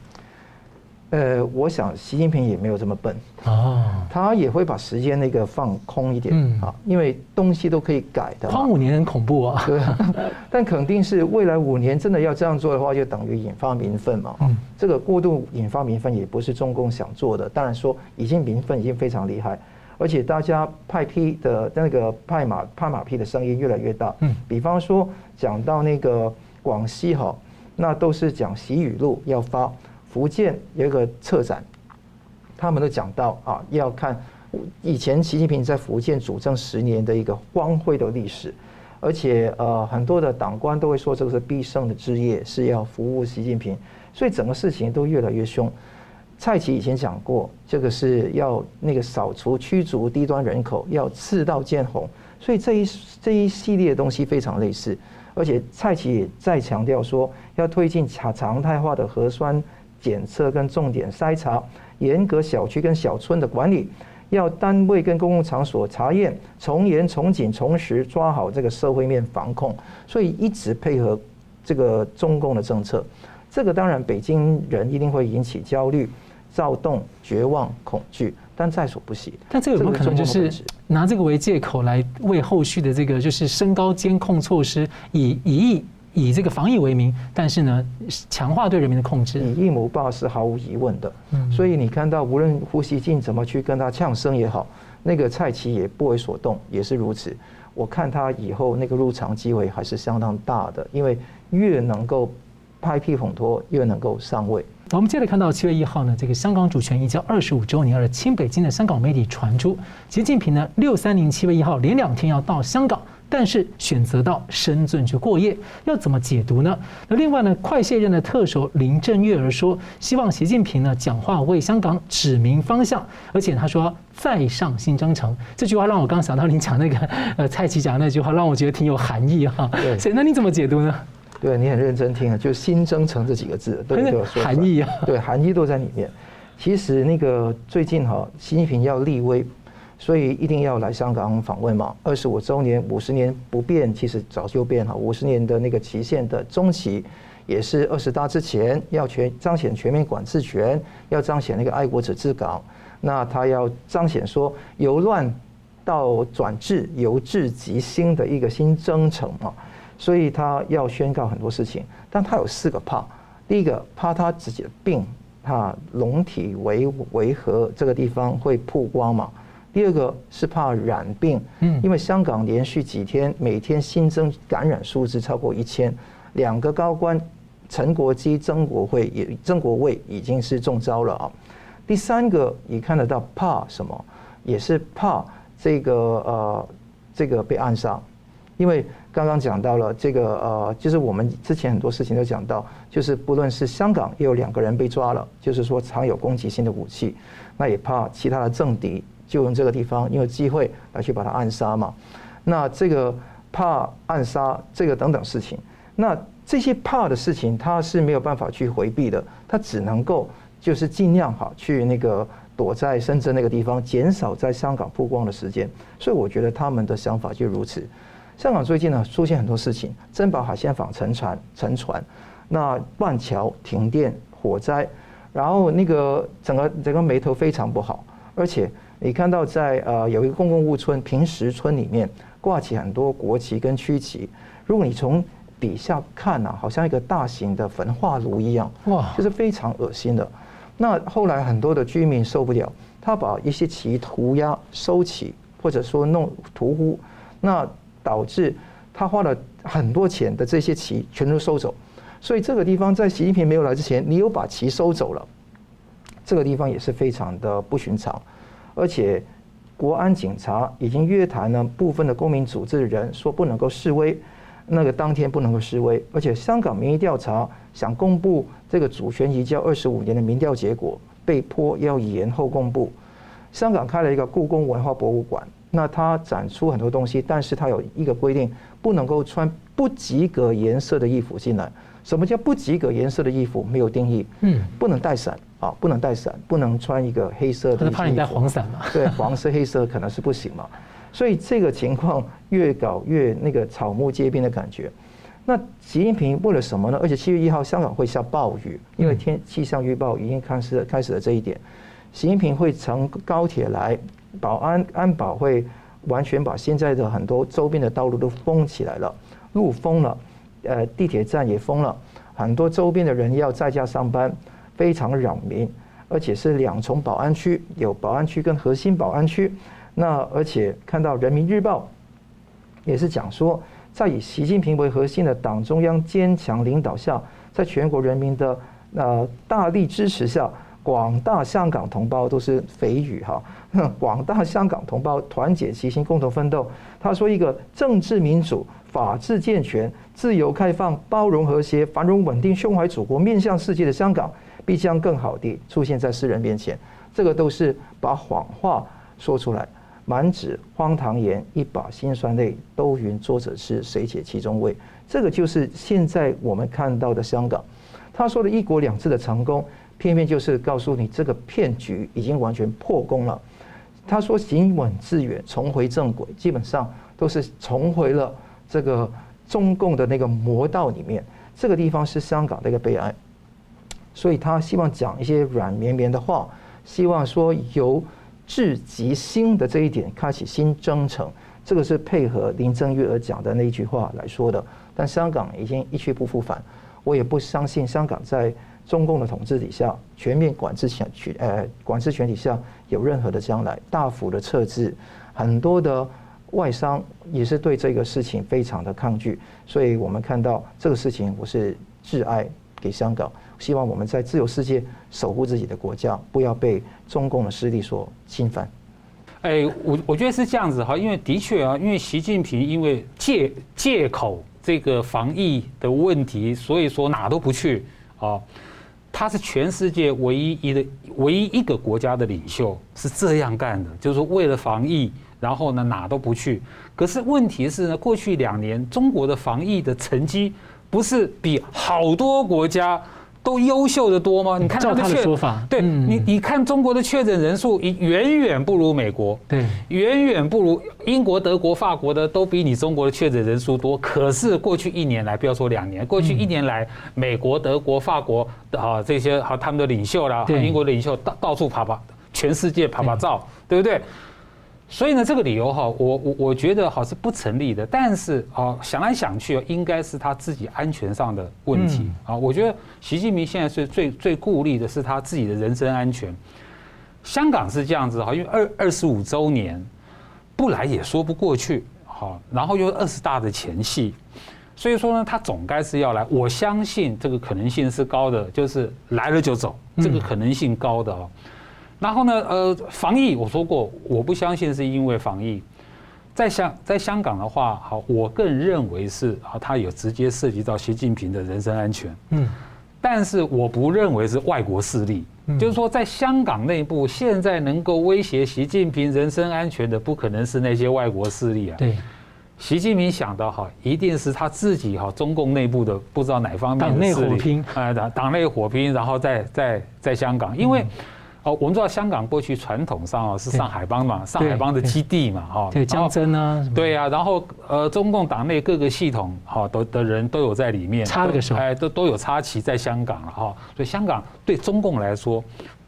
呃，我想习近平也没有这么笨啊，他也会把时间那个放空一点啊，因为东西都可以改的。框五年很恐怖啊，对，但肯定是未来五年真的要这样做的话，就等于引发民愤嘛。嗯，这个过度引发民愤也不是中共想做的，当然说已经民愤已经非常厉害。而且大家派批的那个派马拍马屁的声音越来越大。嗯，比方说讲到那个广西哈，那都是讲习语录要发。福建有一个策展，他们都讲到啊，要看以前习近平在福建主政十年的一个光辉的历史，而且呃很多的党官都会说这个是必胜的志业，是要服务习近平，所以整个事情都越来越凶。蔡奇以前讲过，这个是要那个扫除驱逐低端人口，要刺刀见红，所以这一这一系列的东西非常类似。而且蔡奇也再强调说，要推进常常态化的核酸检测跟重点筛查，严格小区跟小村的管理，要单位跟公共场所查验，从严从紧从实抓好这个社会面防控，所以一直配合这个中共的政策。这个当然北京人一定会引起焦虑、躁动、绝望、恐惧。但在所不惜。但这个有没有可能就是拿这个为借口来为后续的这个就是升高监控措施，以以以以这个防疫为名，但是呢强化对人民的控制？以疫谋霸是毫无疑问的。所以你看到无论胡锡进怎么去跟他呛声也好，那个蔡奇也不为所动，也是如此。我看他以后那个入场机会还是相当大的，因为越能够拍屁捧托，越能够上位。我们接着看到七月一号呢，这个香港主权移交二十五周年而清北京的香港媒体传出，习近平呢六三零七月一号连两天要到香港，但是选择到深圳去过夜，要怎么解读呢？那另外呢，快卸任的特首林郑月娥说，希望习近平呢讲话为香港指明方向，而且他说再上新征程，这句话让我刚想到您讲那个呃蔡奇讲的那句话，让我觉得挺有含义哈。对，所以那你怎么解读呢？对，你很认真听啊，就“新征程”这几个字都有说含义啊。对，含义都在里面。其实那个最近哈，习近平要立威，所以一定要来香港访问嘛。二十五周年、五十年不变，其实早就变哈。五十年的那个期限的中期，也是二十大之前要全彰显全面管制权，要彰显那个爱国者治港。那他要彰显说由乱到转治，由治及兴的一个新征程嘛。所以他要宣告很多事情，但他有四个怕：第一个怕他自己的病，他龙体为为何这个地方会曝光嘛；第二个是怕染病，嗯，因为香港连续几天每天新增感染数字超过一千，两个高官陈国基、曾国卫也曾国卫已经是中招了啊。第三个你看得到怕什么？也是怕这个呃这个被暗杀，因为。刚刚讲到了这个呃，就是我们之前很多事情都讲到，就是不论是香港也有两个人被抓了，就是说藏有攻击性的武器，那也怕其他的政敌就用这个地方，因为机会来去把他暗杀嘛。那这个怕暗杀这个等等事情，那这些怕的事情他是没有办法去回避的，他只能够就是尽量哈去那个躲在深圳那个地方，减少在香港曝光的时间。所以我觉得他们的想法就如此。香港最近呢出现很多事情，珍宝海鲜舫沉船、沉船，那断桥、停电、火灾，然后那个整个整个眉头非常不好，而且你看到在呃有一个公共屋村平石村里面挂起很多国旗跟区旗，如果你从底下看呢、啊，好像一个大型的焚化炉一样，哇，就是非常恶心的。那后来很多的居民受不了，他把一些旗涂鸦收起，或者说弄涂污，那。导致他花了很多钱的这些旗全都收走，所以这个地方在习近平没有来之前，你又把旗收走了，这个地方也是非常的不寻常。而且国安警察已经约谈了部分的公民组织的人，说不能够示威，那个当天不能够示威。而且香港民意调查想公布这个主权移交二十五年的民调结果，被迫要延后公布。香港开了一个故宫文化博物馆。那它展出很多东西，但是它有一个规定，不能够穿不及格颜色的衣服进来。什么叫不及格颜色的衣服？没有定义。嗯，不能带伞啊，不能带伞，不能穿一个黑色的。他怕你带黄伞嘛？对，黄色、黑色可能是不行嘛。所以这个情况越搞越那个草木皆兵的感觉。那习近平为了什么呢？而且七月一号香港会下暴雨，因为天气象预报已经开始开始了这一点。习近平会乘高铁来。保安安保会完全把现在的很多周边的道路都封起来了，路封了，呃，地铁站也封了，很多周边的人要在家上班，非常扰民，而且是两重保安区，有保安区跟核心保安区。那而且看到人民日报也是讲说，在以习近平为核心的党中央坚强领导下，在全国人民的呃大力支持下。广大香港同胞都是肥语哈，广大香港同胞团结齐心，共同奋斗。他说：“一个政治民主、法治健全、自由开放、包容和谐、繁荣稳定、胸怀祖国、面向世界的香港，必将更好地出现在世人面前。”这个都是把谎话说出来，满纸荒唐言，一把辛酸泪，都云作者是，谁解其中味？这个就是现在我们看到的香港。他说的一国两制的成功。偏偏就是告诉你，这个骗局已经完全破功了。他说行稳致远，重回正轨，基本上都是重回了这个中共的那个魔道里面。这个地方是香港的一个悲哀，所以他希望讲一些软绵绵的话，希望说由治及兴的这一点开启新征程。这个是配合林郑月娥讲的那一句话来说的。但香港已经一去不复返，我也不相信香港在。中共的统治底下，全面管制权权呃管制权底下有任何的将来，大幅的撤资，很多的外商也是对这个事情非常的抗拒，所以我们看到这个事情，我是挚爱给香港，希望我们在自由世界守护自己的国家，不要被中共的势力所侵犯。哎，我我觉得是这样子哈，因为的确啊，因为习近平因为借借口这个防疫的问题，所以说哪都不去啊。他是全世界唯一一的唯一一个国家的领袖，是这样干的，就是为了防疫，然后呢哪都不去。可是问题是呢，过去两年中国的防疫的成绩不是比好多国家。都优秀的多吗？你看他的确法，对你，你看中国的确诊人数，远远不如美国，对，远远不如英国、德国、法国的，都比你中国的确诊人数多。可是过去一年来，不要说两年，过去一年来，美国、德国、法国啊这些好他们的领袖啦，英国的领袖到到处爬爬，全世界爬爬照，对不对？所以呢，这个理由哈，我我我觉得好是不成立的。但是啊，想来想去，应该是他自己安全上的问题啊。我觉得习近平现在是最最顾虑的是他自己的人身安全。香港是这样子哈，因为二二十五周年不来也说不过去哈，然后又二十大的前夕，所以说呢，他总该是要来。我相信这个可能性是高的，就是来了就走，这个可能性高的哦。然后呢，呃，防疫我说过，我不相信是因为防疫，在香在香港的话，好，我更认为是啊，它有直接涉及到习近平的人身安全。嗯，但是我不认为是外国势力，就是说在香港内部现在能够威胁习近平人身安全的，不可能是那些外国势力啊。对，习近平想的哈，一定是他自己哈，中共内部的不知道哪方面党内火拼，啊，党党内火拼，然后在在在香港，因为。哦，我们知道香港过去传统上啊是上海帮嘛，上海帮的基地嘛，哈，对，江真啊，对呀，然后呃，中共党内各个系统哈的的人都有在里面插了个手，哎，都都有插旗在香港了哈，所以香港对中共来说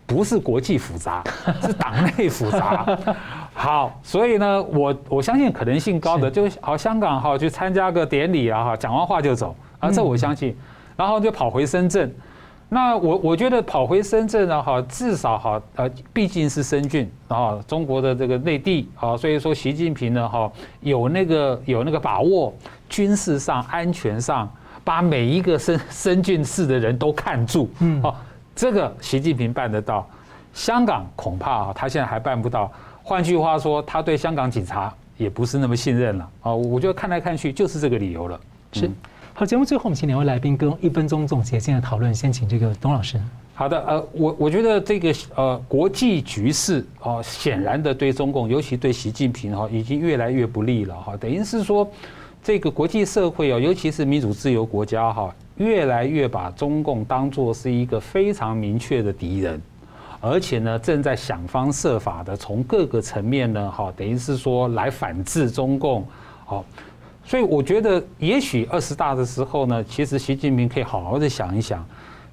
不是国际复杂，是党内复杂。好，所以呢，我我相信可能性高的就好，香港哈去参加个典礼啊哈，讲完话就走啊，这我相信，然后就跑回深圳。那我我觉得跑回深圳呢，哈，至少哈，呃，毕竟是深圳啊，中国的这个内地啊，所以说习近平呢，哈，有那个有那个把握，军事上、安全上，把每一个深深圳市的人都看住，嗯，哦，这个习近平办得到，香港恐怕啊，他现在还办不到。换句话说，他对香港警察也不是那么信任了啊。我觉得看来看去就是这个理由了，是。好，节目最后我们请两位来宾跟一分钟总结性的讨论。先请这个董老师。好的，呃，我我觉得这个呃国际局势啊，显然的对中共，尤其对习近平哈，已经越来越不利了哈。等于是说，这个国际社会啊，尤其是民主自由国家哈，越来越把中共当作是一个非常明确的敌人，而且呢，正在想方设法的从各个层面呢，哈，等于是说来反制中共，好。所以我觉得，也许二十大的时候呢，其实习近平可以好好的想一想，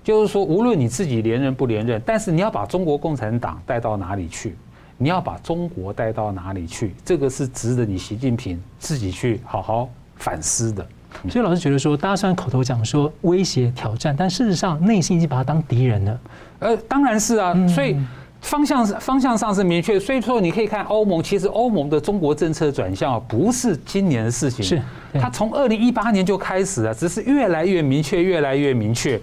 就是说，无论你自己连任不连任，但是你要把中国共产党带到哪里去，你要把中国带到哪里去，这个是值得你习近平自己去好好反思的。所以老师觉得说，大家虽然口头讲说威胁挑战，但事实上内心已经把他当敌人了。呃，当然是啊，所以。方向是方向上是明确，所以说你可以看欧盟，其实欧盟的中国政策转向啊，不是今年的事情，是它从二零一八年就开始了，只是越来越明确，越来越明确。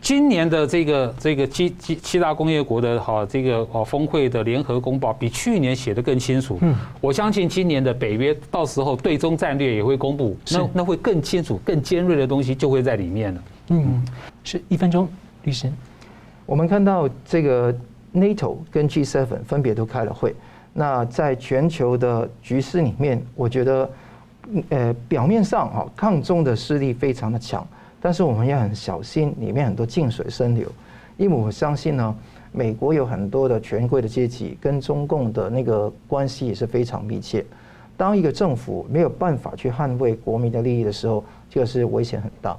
今年的这个这个七七七大工业国的哈这个哦峰会的联合公报比去年写的更清楚。嗯，我相信今年的北约到时候对中战略也会公布，那那会更清楚、更尖锐的东西就会在里面了。嗯，是一分钟，律师。我们看到这个 NATO 跟 G7 分别都开了会。那在全球的局势里面，我觉得，呃，表面上哈抗中的势力非常的强，但是我们要很小心，里面很多静水深流，因为我相信呢，美国有很多的权贵的阶级跟中共的那个关系也是非常密切。当一个政府没有办法去捍卫国民的利益的时候，这个是危险很大。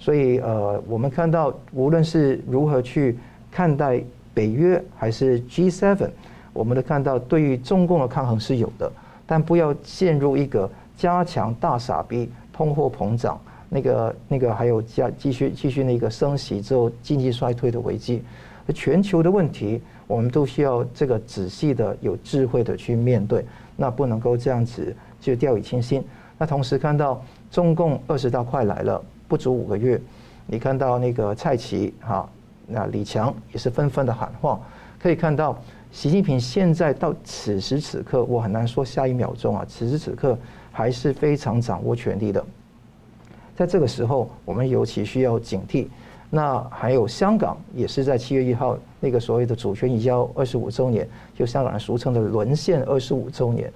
所以呃，我们看到无论是如何去看待北约还是 G7。我们都看到，对于中共的抗衡是有的，但不要陷入一个加强大傻逼、通货膨胀、那个、那个还有加继续继续那个升息之后经济衰退的危机。全球的问题，我们都需要这个仔细的、有智慧的去面对，那不能够这样子就掉以轻心。那同时看到中共二十大快来了，不足五个月，你看到那个蔡奇哈，那李强也是纷纷的喊话，可以看到。习近平现在到此时此刻，我很难说下一秒钟啊。此时此刻还是非常掌握权力的。在这个时候，我们尤其需要警惕。那还有香港也是在七月一号那个所谓的主权移交二十五周年，就香港人俗称的沦陷二十五周年。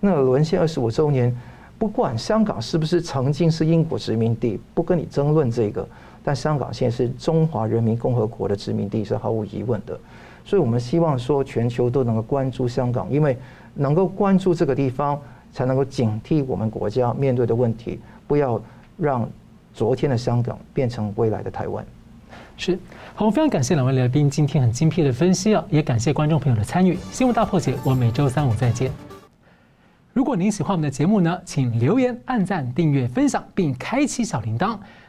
那沦陷二十五周年，不管香港是不是曾经是英国殖民地，不跟你争论这个。但香港现在是中华人民共和国的殖民地，是毫无疑问的。所以，我们希望说，全球都能够关注香港，因为能够关注这个地方，才能够警惕我们国家面对的问题，不要让昨天的香港变成未来的台湾。是，好，非常感谢两位来宾今天很精辟的分析啊，也感谢观众朋友的参与。新闻大破解，我们每周三五再见。如果您喜欢我们的节目呢，请留言、按赞、订阅、分享，并开启小铃铛。